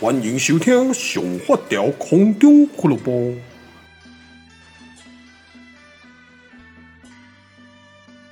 欢迎收听《上发条空中俱乐部》。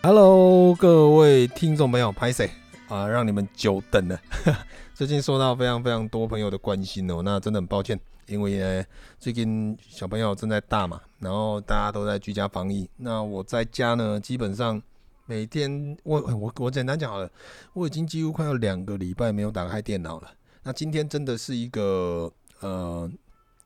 Hello，各位听众朋友，拍谢啊，让你们久等了。最近受到非常非常多朋友的关心哦，那真的很抱歉，因为呢，最近小朋友正在大嘛，然后大家都在居家防疫。那我在家呢，基本上每天我我我简单讲好了，我已经几乎快要两个礼拜没有打开电脑了。那今天真的是一个呃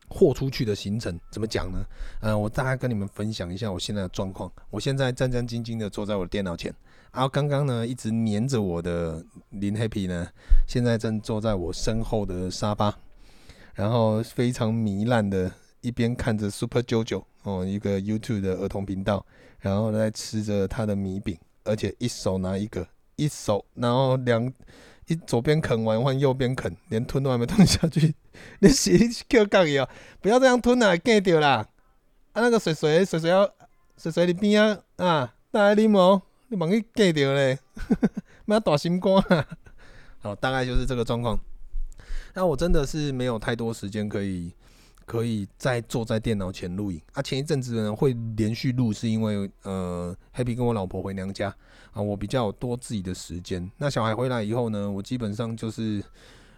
豁出去的行程，怎么讲呢？呃，我大概跟你们分享一下我现在的状况。我现在战战兢兢的坐在我的电脑前，然后刚刚呢一直黏着我的林 Happy 呢，现在正坐在我身后的沙发，然后非常糜烂的一边看着 Super JoJo 哦，一个 YouTube 的儿童频道，然后在吃着他的米饼，而且一手拿一个，一手然后两。一左边啃完换右边啃，连吞都还没吞下去。你洗 Q 杠一样，不要这样吞啊，盖掉啦！啊，那个水水水水要水水你边啊啊，大家啉哦，你忙去盖掉嘞，妈大心肝啊！好，大概就是这个状况。那我真的是没有太多时间可以。可以再坐在电脑前录影啊！前一阵子呢会连续录，是因为呃，Happy 跟我老婆回娘家啊，我比较多自己的时间。那小孩回来以后呢，我基本上就是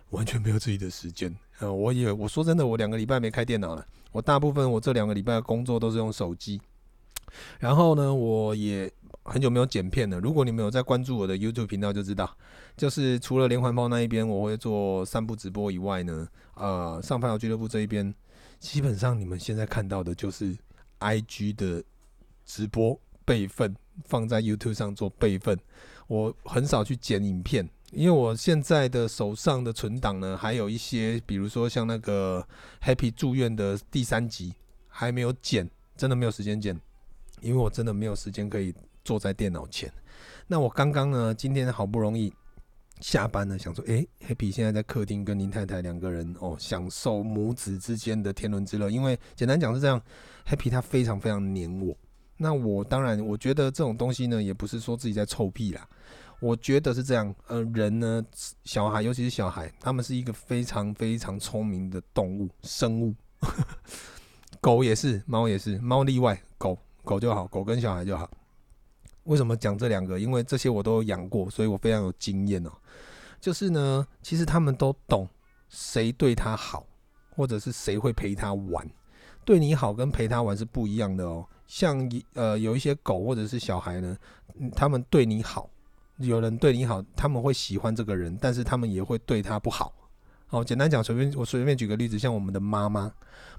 完全没有自己的时间。呃，我也我说真的，我两个礼拜没开电脑了。我大部分我这两个礼拜的工作都是用手机。然后呢，我也很久没有剪片了。如果你们有在关注我的 YouTube 频道，就知道，就是除了连环炮那一边我会做散步直播以外呢，呃，上发条俱乐部这一边。基本上你们现在看到的就是 IG 的直播备份，放在 YouTube 上做备份。我很少去剪影片，因为我现在的手上的存档呢，还有一些，比如说像那个 Happy 住院的第三集还没有剪，真的没有时间剪，因为我真的没有时间可以坐在电脑前。那我刚刚呢，今天好不容易。下班了，想说，诶，Happy 现在在客厅跟林太太两个人哦，享受母子之间的天伦之乐。因为简单讲是这样，Happy 他非常非常黏我。那我当然，我觉得这种东西呢，也不是说自己在臭屁啦。我觉得是这样，呃，人呢，小孩，尤其是小孩，他们是一个非常非常聪明的动物生物。狗也是，猫也是，猫例外，狗狗就好，狗跟小孩就好。为什么讲这两个？因为这些我都养过，所以我非常有经验哦。就是呢，其实他们都懂谁对他好，或者是谁会陪他玩。对你好跟陪他玩是不一样的哦。像呃有一些狗或者是小孩呢，他们对你好，有人对你好，他们会喜欢这个人，但是他们也会对他不好。好，简单讲，随便我随便举个例子，像我们的妈妈，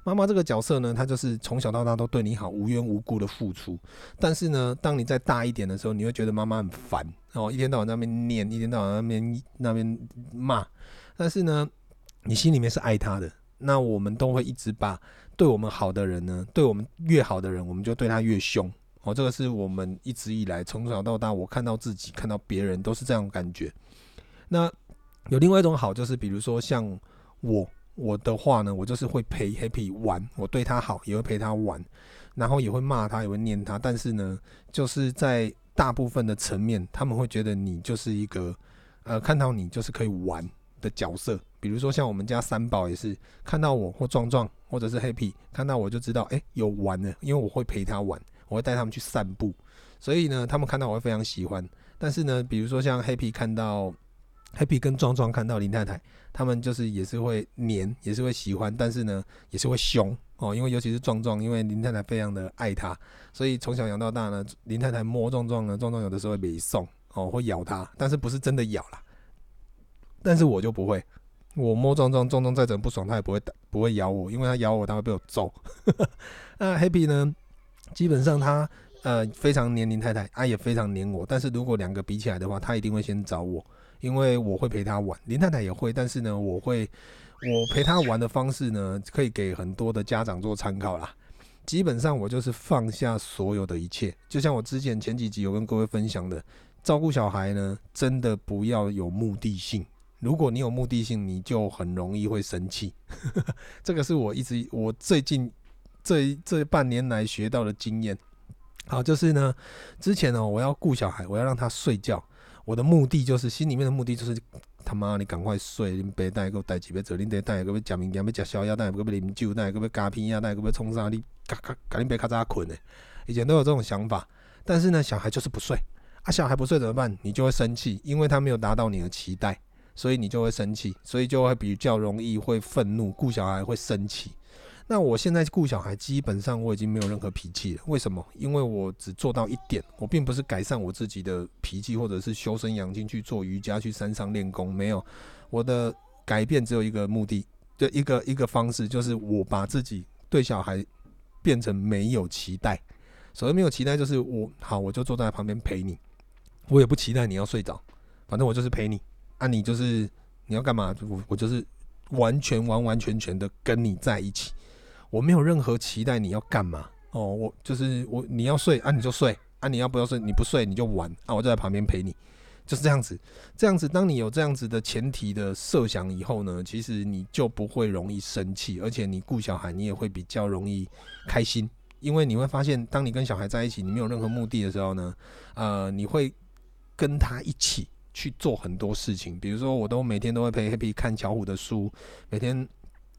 妈妈这个角色呢，她就是从小到大都对你好，无缘无故的付出。但是呢，当你再大一点的时候，你会觉得妈妈很烦，哦，一天到晚在那边念，一天到晚那边那边骂。但是呢，你心里面是爱她的。那我们都会一直把对我们好的人呢，对我们越好的人，我们就对他越凶。哦，这个是我们一直以来从小到大，我看到自己，看到别人都是这样感觉。那。有另外一种好，就是比如说像我我的话呢，我就是会陪 Happy 玩，我对他好，也会陪他玩，然后也会骂他，也会念他。但是呢，就是在大部分的层面，他们会觉得你就是一个呃，看到你就是可以玩的角色。比如说像我们家三宝也是，看到我或壮壮或者是 Happy 看到我就知道，哎、有玩了，因为我会陪他玩，我会带他们去散步，所以呢，他们看到我会非常喜欢。但是呢，比如说像 Happy 看到。Happy 跟壮壮看到林太太，他们就是也是会黏，也是会喜欢，但是呢，也是会凶哦。因为尤其是壮壮，因为林太太非常的爱他，所以从小养到大呢，林太太摸壮壮呢，壮壮有的时候会没送哦，会咬他，但是不是真的咬啦。但是我就不会，我摸壮壮，壮壮再怎么不爽，他也不会打，不会咬我，因为他咬我，他会被我揍。那 Happy 呢，基本上他呃非常黏林太太，他也非常黏我，但是如果两个比起来的话，他一定会先找我。因为我会陪他玩，林太太也会，但是呢，我会我陪他玩的方式呢，可以给很多的家长做参考啦。基本上我就是放下所有的一切，就像我之前前几集有跟各位分享的，照顾小孩呢，真的不要有目的性。如果你有目的性，你就很容易会生气。这个是我一直我最近这这半年来学到的经验。好，就是呢，之前呢，我要顾小孩，我要让他睡觉。我的目的就是心里面的目的就是他妈你赶快睡，恁爸等下搁代志要做，恁爹等下搁要食物件，要食宵夜，等下搁要啉酒，等下搁要加片啊，等下搁要创啥？你嘎嘎赶恁爸较早困诶。以前都有这种想法，但是呢，小孩就是不睡啊，小孩不睡怎么办？你就会生气，因为他没有达到你的期待，所以你就会生气，所以就会比较容易会愤怒，顾小孩会生气。那我现在顾小孩，基本上我已经没有任何脾气了。为什么？因为我只做到一点，我并不是改善我自己的脾气，或者是修身养性去做瑜伽、去山上练功。没有，我的改变只有一个目的，就一个一个方式，就是我把自己对小孩变成没有期待。所谓没有期待，就是我好，我就坐在旁边陪你，我也不期待你要睡着，反正我就是陪你。啊，你就是你要干嘛？我我就是完全完完全全的跟你在一起。我没有任何期待，你要干嘛？哦，我就是我，你要睡啊，你就睡啊，你要不要睡？你不睡你就玩啊，我就在旁边陪你，就是这样子。这样子，当你有这样子的前提的设想以后呢，其实你就不会容易生气，而且你顾小孩，你也会比较容易开心，因为你会发现，当你跟小孩在一起，你没有任何目的的时候呢，呃，你会跟他一起去做很多事情，比如说，我都每天都会陪 Happy 看巧虎的书，每天。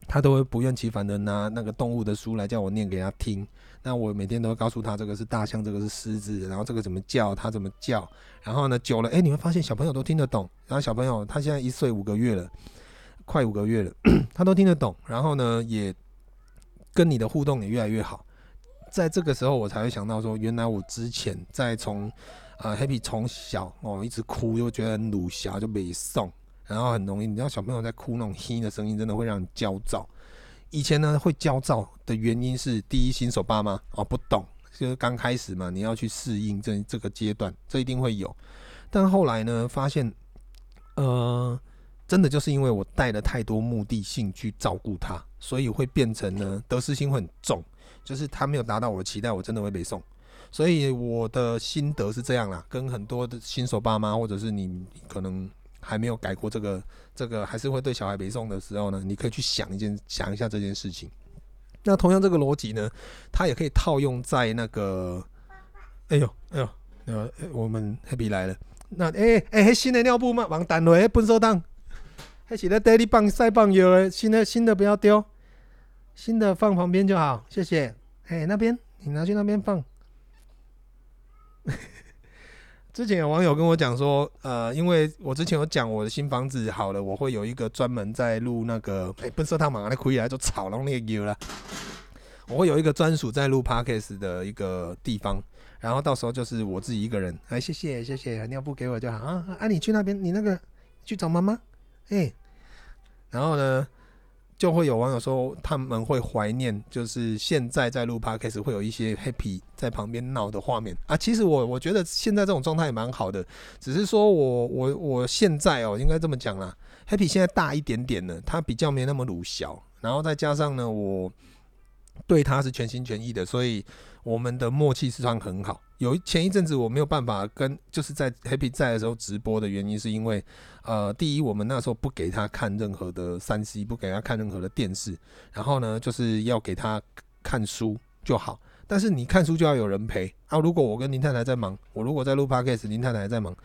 他都会不厌其烦的拿那个动物的书来叫我念给他听。那我每天都会告诉他，这个是大象，这个是狮子，然后这个怎么叫，他怎么叫。然后呢，久了，哎，你会发现小朋友都听得懂。然后小朋友他现在一岁五个月了，快五个月了，他都听得懂。然后呢，也跟你的互动也越来越好。在这个时候，我才会想到说，原来我之前在从呃 Happy 从小哦一直哭，又觉得很鲁小，就没送。然后很容易，你知道小朋友在哭那种嘿的声音，真的会让你焦躁。以前呢，会焦躁的原因是，第一，新手爸妈哦不懂，就是刚开始嘛，你要去适应这这个阶段，这一定会有。但后来呢，发现，呃，真的就是因为我带了太多目的性去照顾他，所以会变成呢得失心会很重，就是他没有达到我的期待，我真的会被送。所以我的心得是这样啦，跟很多的新手爸妈或者是你可能。还没有改过这个，这个还是会对小孩没送的时候呢，你可以去想一件，想一下这件事情。那同样这个逻辑呢，它也可以套用在那个，哎呦哎呦，呃，我们 Happy 来了。那哎哎，新的尿布吗？王丹雷粪扫档，还是在带你棒晒棒油诶，新的新的不要丢，新的放旁边就好，谢谢。哎，那边你拿去那边放。之前有网友跟我讲说，呃，因为我之前有讲我的新房子好了，我会有一个专门在录那个，哎、欸，不是他马上可以来就吵了那个了。我会有一个专属在录 podcast 的一个地方，然后到时候就是我自己一个人。哎，谢谢谢谢，尿布给我就好啊。啊，你去那边，你那个去找妈妈。哎、然后呢？就会有网友说他们会怀念，就是现在在录 podcast 会有一些 happy 在旁边闹的画面啊。其实我我觉得现在这种状态也蛮好的，只是说我我我现在哦，应该这么讲啦，happy 现在大一点点了，他比较没那么鲁小，然后再加上呢，我对他是全心全意的，所以我们的默契是算很好。有前一阵子我没有办法跟，就是在 Happy 在的时候直播的原因，是因为，呃，第一，我们那时候不给他看任何的三 C，不给他看任何的电视，然后呢，就是要给他看书就好。但是你看书就要有人陪啊。如果我跟林太太在忙，我如果在录 Podcast，林太太在忙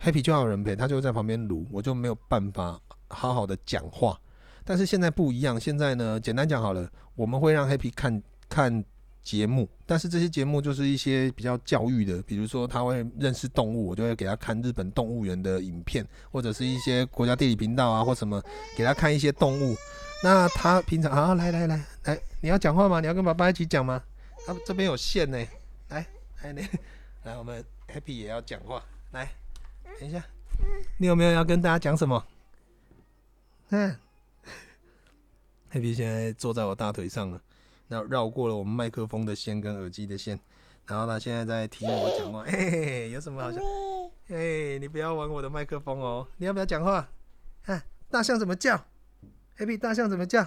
，Happy 就要有人陪，他就在旁边撸，我就没有办法好好的讲话。但是现在不一样，现在呢，简单讲好了，我们会让 Happy 看看。节目，但是这些节目就是一些比较教育的，比如说他会认识动物，我就会给他看日本动物园的影片，或者是一些国家地理频道啊，或什么给他看一些动物。那他平常啊，来来来来，你要讲话吗？你要跟爸爸一起讲吗？啊，这边有线呢，来来来，来我们 Happy 也要讲话，来，等一下，你有没有要跟大家讲什么？嗯，Happy 现在坐在我大腿上了。绕绕过了我们麦克风的线跟耳机的线，然后他现在在听我讲话。嘿嘿嘿，有什么好笑？嘿，你不要玩我的麦克风哦！你要不要讲话？啊，大象怎么叫？Happy，大象怎么叫？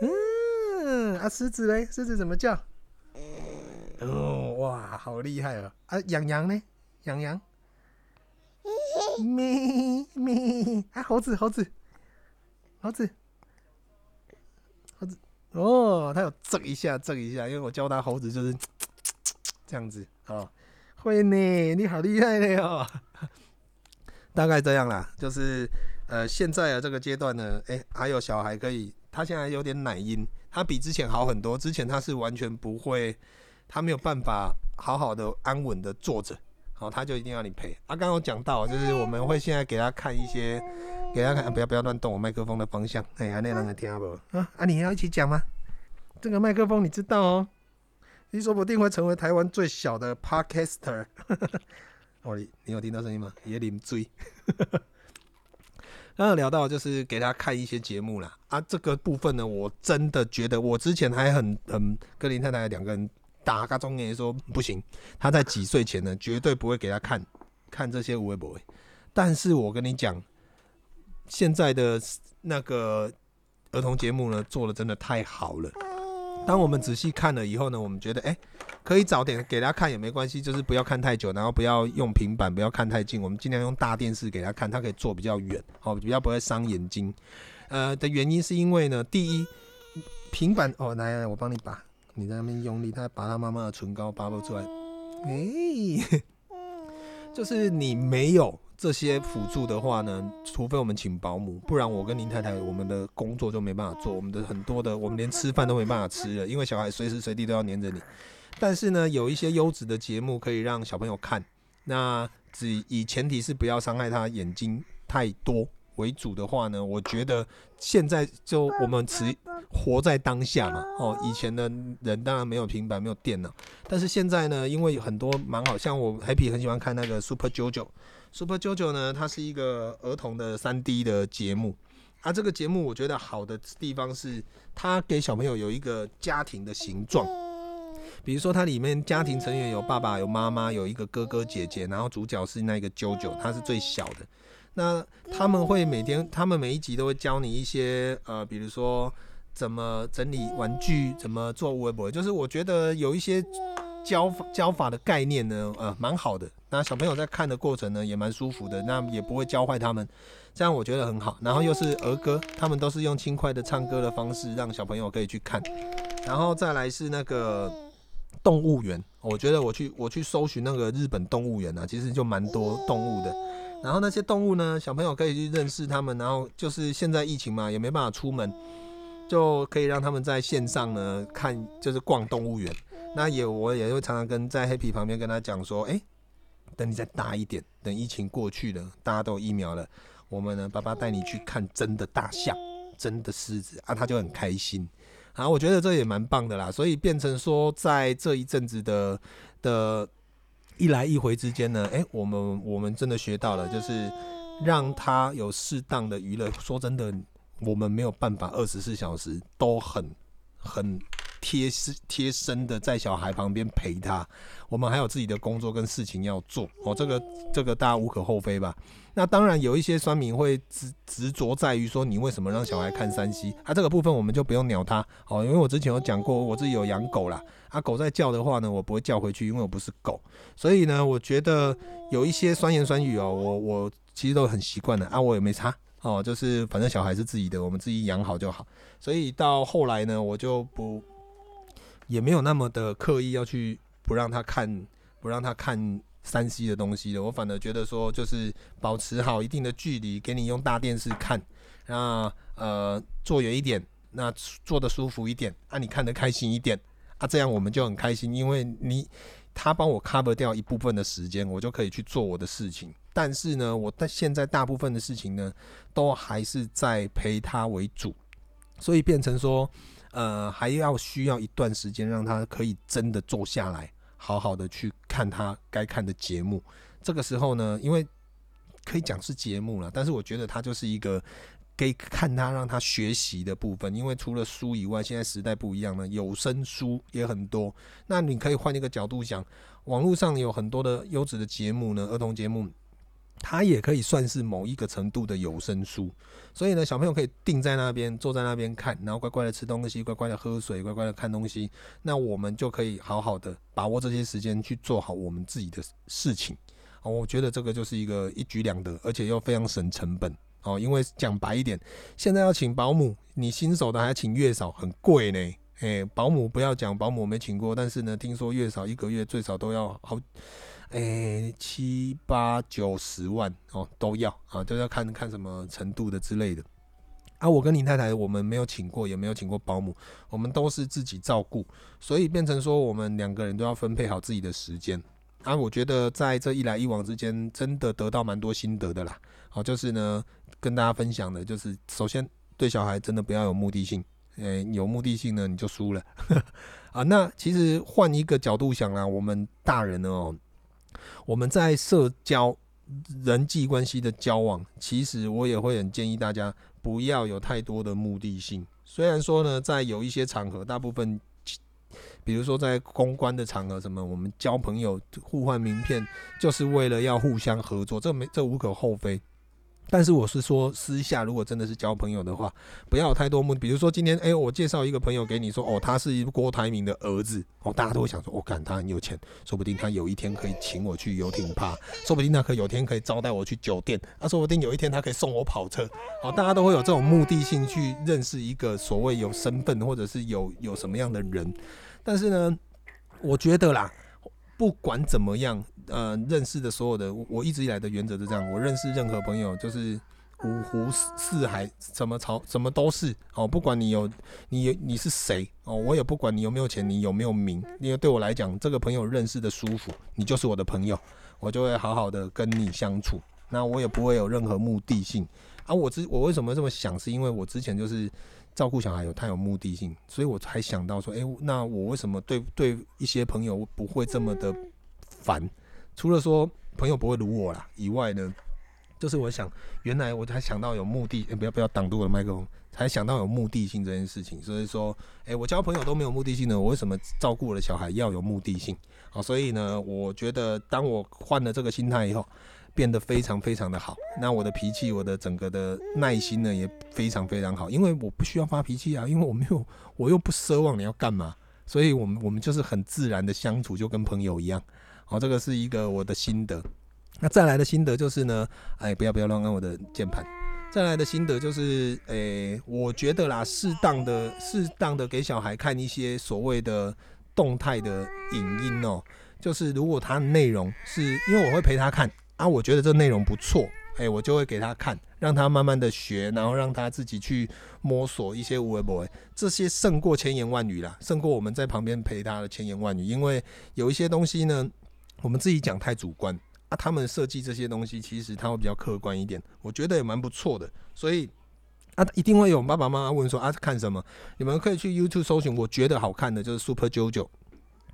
嗯，啊，狮子嘞？狮子怎么叫？哦，哇，好厉害哦！啊，羊羊呢？羊羊？咪咪，啊，猴子，猴子，猴子。哦，他有震一下，震一下，因为我教他猴子就是这样子哦。会呢，你好厉害嘞哦。大概这样啦，就是呃，现在的这个阶段呢，诶、还有小孩可以，他现在有点奶音，他比之前好很多。之前他是完全不会，他没有办法好好的安稳的坐着，好，他就一定要你陪。啊，刚刚有讲到，就是我们会现在给他看一些，给他看，不要不要乱动我麦克风的方向，哎、呀，那让人听不？啊啊，你要一起讲吗？这个麦克风你知道哦，你说不定会成为台湾最小的 Podcaster。哦，你有听到声音吗？也啉水。刚刚聊到就是给他看一些节目啦，啊，这个部分呢，我真的觉得我之前还很很跟林太太两个人打个中年说不行，他在几岁前呢绝对不会给他看看这些微博。但是我跟你讲，现在的那个儿童节目呢做的真的太好了。当我们仔细看了以后呢，我们觉得哎。可以早点给他看也没关系，就是不要看太久，然后不要用平板，不要看太近，我们尽量用大电视给他看，他可以坐比较远，好，比较不会伤眼睛。呃，的原因是因为呢，第一，平板哦，来来，我帮你拔，你在那边用力，他把他妈妈的唇膏拔不出来，哎、欸，就是你没有。这些辅助的话呢，除非我们请保姆，不然我跟林太太我们的工作就没办法做，我们的很多的我们连吃饭都没办法吃了，因为小孩随时随地都要黏着你。但是呢，有一些优质的节目可以让小朋友看，那只以前提是不要伤害他眼睛太多为主的话呢，我觉得现在就我们持活在当下嘛。哦，以前的人当然没有平板，没有电脑，但是现在呢，因为很多蛮好，像我 Happy 很喜欢看那个 Super JoJo。Super JoJo 呢，它是一个儿童的三 D 的节目。啊，这个节目我觉得好的地方是，它给小朋友有一个家庭的形状。比如说，它里面家庭成员有爸爸、有妈妈、有一个哥哥姐姐，然后主角是那个 JoJo，他是最小的。那他们会每天，他们每一集都会教你一些呃，比如说怎么整理玩具，怎么做微博，就是我觉得有一些。教法教法的概念呢，呃，蛮好的。那小朋友在看的过程呢，也蛮舒服的。那也不会教坏他们，这样我觉得很好。然后又是儿歌，他们都是用轻快的唱歌的方式，让小朋友可以去看。然后再来是那个动物园，我觉得我去我去搜寻那个日本动物园啊，其实就蛮多动物的。然后那些动物呢，小朋友可以去认识他们。然后就是现在疫情嘛，也没办法出门，就可以让他们在线上呢看，就是逛动物园。那也，我也会常常跟在 Happy 旁边跟他讲说，哎、等你再大一点，等疫情过去了，大家都疫苗了，我们呢，爸爸带你去看真的大象，真的狮子啊，他就很开心。啊，我觉得这也蛮棒的啦，所以变成说，在这一阵子的的一来一回之间呢，哎、我们我们真的学到了，就是让他有适当的娱乐。说真的，我们没有办法二十四小时都很很。贴身贴身的在小孩旁边陪他，我们还有自己的工作跟事情要做哦，这个这个大家无可厚非吧？那当然有一些酸民会执执着在于说，你为什么让小孩看 3C？啊，这个部分我们就不用鸟他哦，因为我之前有讲过，我自己有养狗啦，啊，狗在叫的话呢，我不会叫回去，因为我不是狗，所以呢，我觉得有一些酸言酸语哦，我我其实都很习惯了啊，我也没差哦，就是反正小孩是自己的，我们自己养好就好，所以到后来呢，我就不。也没有那么的刻意要去不让他看，不让他看三 C 的东西的。我反而觉得说，就是保持好一定的距离，给你用大电视看，那呃坐远一点，那坐的舒服一点，啊你看得开心一点，啊这样我们就很开心，因为你他帮我 cover 掉一部分的时间，我就可以去做我的事情。但是呢，我在现在大部分的事情呢，都还是在陪他为主，所以变成说。呃，还要需要一段时间，让他可以真的坐下来，好好的去看他该看的节目。这个时候呢，因为可以讲是节目了，但是我觉得它就是一个可以看他让他学习的部分。因为除了书以外，现在时代不一样了，有声书也很多。那你可以换一个角度想，网络上有很多的优质的节目呢，儿童节目。它也可以算是某一个程度的有声书，所以呢，小朋友可以定在那边，坐在那边看，然后乖乖的吃东西，乖乖的喝水，乖乖的看东西。那我们就可以好好的把握这些时间去做好我们自己的事情。哦，我觉得这个就是一个一举两得，而且又非常省成本。哦，因为讲白一点，现在要请保姆，你新手的还请月嫂，很贵呢。诶，保姆不要讲，保姆没请过，但是呢，听说月嫂一个月最少都要好。诶七八九十万哦都要啊，都要看看什么程度的之类的。啊，我跟林太太，我们没有请过，也没有请过保姆，我们都是自己照顾，所以变成说我们两个人都要分配好自己的时间。啊，我觉得在这一来一往之间，真的得到蛮多心得的啦。好，就是呢，跟大家分享的，就是首先对小孩真的不要有目的性，诶，有目的性呢你就输了。啊，那其实换一个角度想啦，我们大人呢，哦，我们在社交人际关系的交往，其实我也会很建议大家。不要有太多的目的性。虽然说呢，在有一些场合，大部分，比如说在公关的场合，什么我们交朋友、互换名片，就是为了要互相合作，这没这无可厚非。但是我是说，私下如果真的是交朋友的话，不要有太多目。比如说今天，哎、我介绍一个朋友给你说，哦，他是一郭台铭的儿子，哦，大家都会想说，我、哦、干他很有钱，说不定他有一天可以请我去游艇趴，说不定他可以有天可以招待我去酒店，啊，说不定有一天他可以送我跑车，哦，大家都会有这种目的性去认识一个所谓有身份或者是有有什么样的人。但是呢，我觉得啦，不管怎么样。呃，认识的所有的，我一直以来的原则是这样：我认识任何朋友，就是五湖四海，什么潮，什么都是哦。不管你有，你你是谁哦，我也不管你有没有钱，你有没有名，因为对我来讲，这个朋友认识的舒服，你就是我的朋友，我就会好好的跟你相处。那我也不会有任何目的性啊。我之我为什么这么想，是因为我之前就是照顾小孩有太有目的性，所以我才想到说，诶，那我为什么对对一些朋友不会这么的烦？除了说朋友不会如我啦以外呢，就是我想，原来我才想到有目的，欸、不要不要挡住我的麦克风，才想到有目的性这件事情。所以说，哎、欸，我交朋友都没有目的性呢，我为什么照顾我的小孩要有目的性？好，所以呢，我觉得当我换了这个心态以后，变得非常非常的好。那我的脾气，我的整个的耐心呢，也非常非常好，因为我不需要发脾气啊，因为我没有，我又不奢望你要干嘛，所以我们我们就是很自然的相处，就跟朋友一样。好，这个是一个我的心得。那再来的心得就是呢，哎，不要不要乱按我的键盘。再来的心得就是，哎，我觉得啦，适当的适当的给小孩看一些所谓的动态的影音哦，就是如果他的内容是因为我会陪他看啊，我觉得这内容不错，哎，我就会给他看，让他慢慢的学，然后让他自己去摸索一些有的没的，这些胜过千言万语啦，胜过我们在旁边陪他的千言万语，因为有一些东西呢。我们自己讲太主观啊，他们设计这些东西，其实他会比较客观一点，我觉得也蛮不错的。所以啊，一定会有爸爸妈妈问说啊，看什么？你们可以去 YouTube 搜寻，我觉得好看的就是 Super JoJo。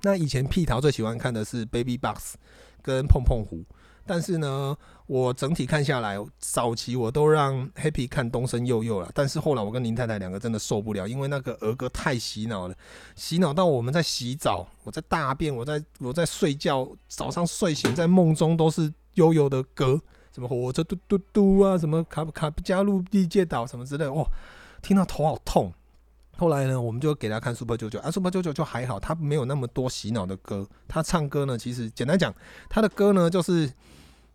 那以前屁桃最喜欢看的是 Baby Box 跟碰碰胡。但是呢，我整体看下来，早期我都让 Happy 看东森幼幼了。但是后来我跟林太太两个真的受不了，因为那个儿歌太洗脑了，洗脑到我们在洗澡，我在大便，我在我在睡觉，早上睡醒在梦中都是悠悠的歌，什么火车嘟嘟嘟啊，什么卡布卡布加入地界岛什么之类的，哦，听到头好痛。后来呢，我们就给他看 Super JoJo 啊，Super JoJo 就还好，他没有那么多洗脑的歌，他唱歌呢，其实简单讲，他的歌呢就是。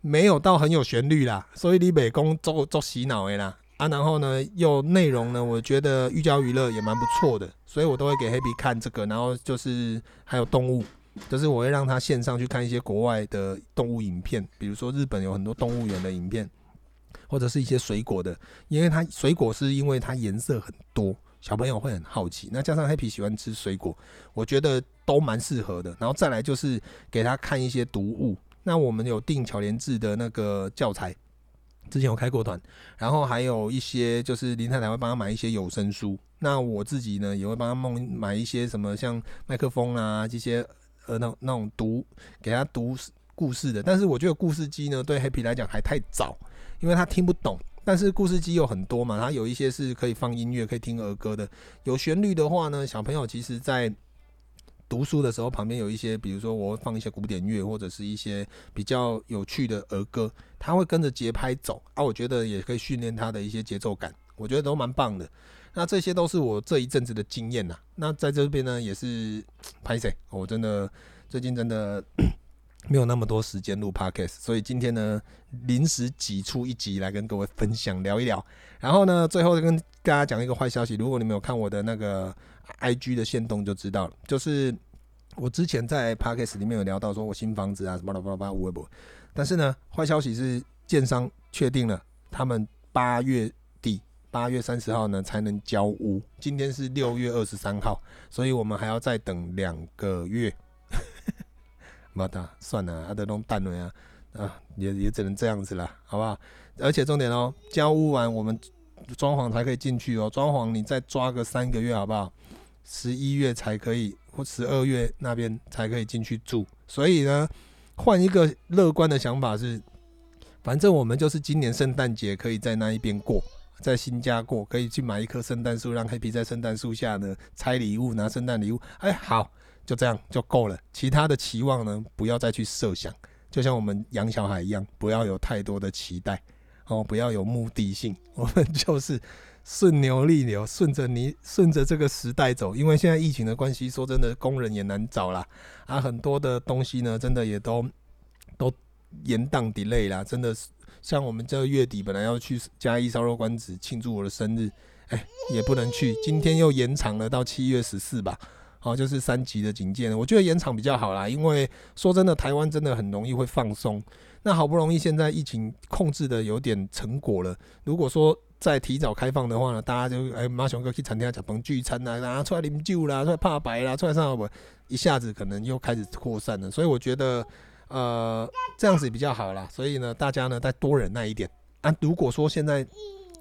没有到很有旋律啦，所以你美工做做洗脑的啦啊，然后呢，又内容呢，我觉得寓教于乐也蛮不错的，所以我都会给 Happy 看这个，然后就是还有动物，就是我会让他线上去看一些国外的动物影片，比如说日本有很多动物园的影片，或者是一些水果的，因为它水果是因为它颜色很多，小朋友会很好奇，那加上 Happy 喜欢吃水果，我觉得都蛮适合的，然后再来就是给他看一些读物。那我们有订巧连智的那个教材，之前有开过团，然后还有一些就是林太太会帮他买一些有声书，那我自己呢也会帮他买买一些什么像麦克风啊这些呃那那种读给他读故事的，但是我觉得故事机呢对 Happy 来讲还太早，因为他听不懂，但是故事机有很多嘛，它有一些是可以放音乐可以听儿歌的，有旋律的话呢，小朋友其实在。读书的时候，旁边有一些，比如说我会放一些古典乐，或者是一些比较有趣的儿歌，他会跟着节拍走啊。我觉得也可以训练他的一些节奏感，我觉得都蛮棒的。那这些都是我这一阵子的经验呐。那在这边呢，也是拍谢，我真的最近真的 没有那么多时间录 podcast，所以今天呢临时挤出一集来跟各位分享聊一聊。然后呢，最后跟大家讲一个坏消息，如果你没有看我的那个。I G 的线动就知道了，就是我之前在 Podcast 里面有聊到，说我新房子啊什么的，巴拉巴拉无微博。但是呢，坏消息是，建商确定了，他们八月底，八月三十号呢才能交屋。今天是六月二十三号，所以我们还要再等两个月。妈的算了，阿德东蛋了呀，啊，也也只能这样子了，好不好？而且重点哦，交屋完我们装潢才可以进去哦，装潢你再抓个三个月，好不好？十一月才可以，或十二月那边才可以进去住。所以呢，换一个乐观的想法是，反正我们就是今年圣诞节可以在那一边过，在新家过，可以去买一棵圣诞树，让黑皮在圣诞树下呢拆礼物，拿圣诞礼物。哎，好，就这样就够了。其他的期望呢，不要再去设想。就像我们养小孩一样，不要有太多的期待哦，不要有目的性。我们就是。顺牛逆流，顺着你，顺着这个时代走。因为现在疫情的关系，说真的，工人也难找啦。啊，很多的东西呢，真的也都都延宕 delay 啦。真的是，像我们这个月底本来要去嘉义烧肉馆子庆祝我的生日，哎，也不能去。今天又延长了到七月十四吧。好，就是三级的警戒呢。我觉得延长比较好啦，因为说真的，台湾真的很容易会放松。那好不容易现在疫情控制的有点成果了，如果说再提早开放的话呢，大家就哎马上哥去餐厅吃饭聚餐呐，然后出来饮酒啦，出来怕白啦，出来上不一下子可能又开始扩散了，所以我觉得呃这样子比较好啦。所以呢，大家呢再多忍耐一点啊。如果说现在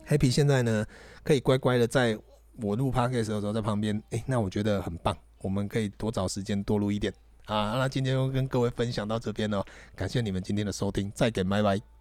Happy 现在呢可以乖乖的在我录 Podcast 的时候在旁边，哎，那我觉得很棒，我们可以多找时间多录一点啊。那今天就跟各位分享到这边了，感谢你们今天的收听，再见，拜拜。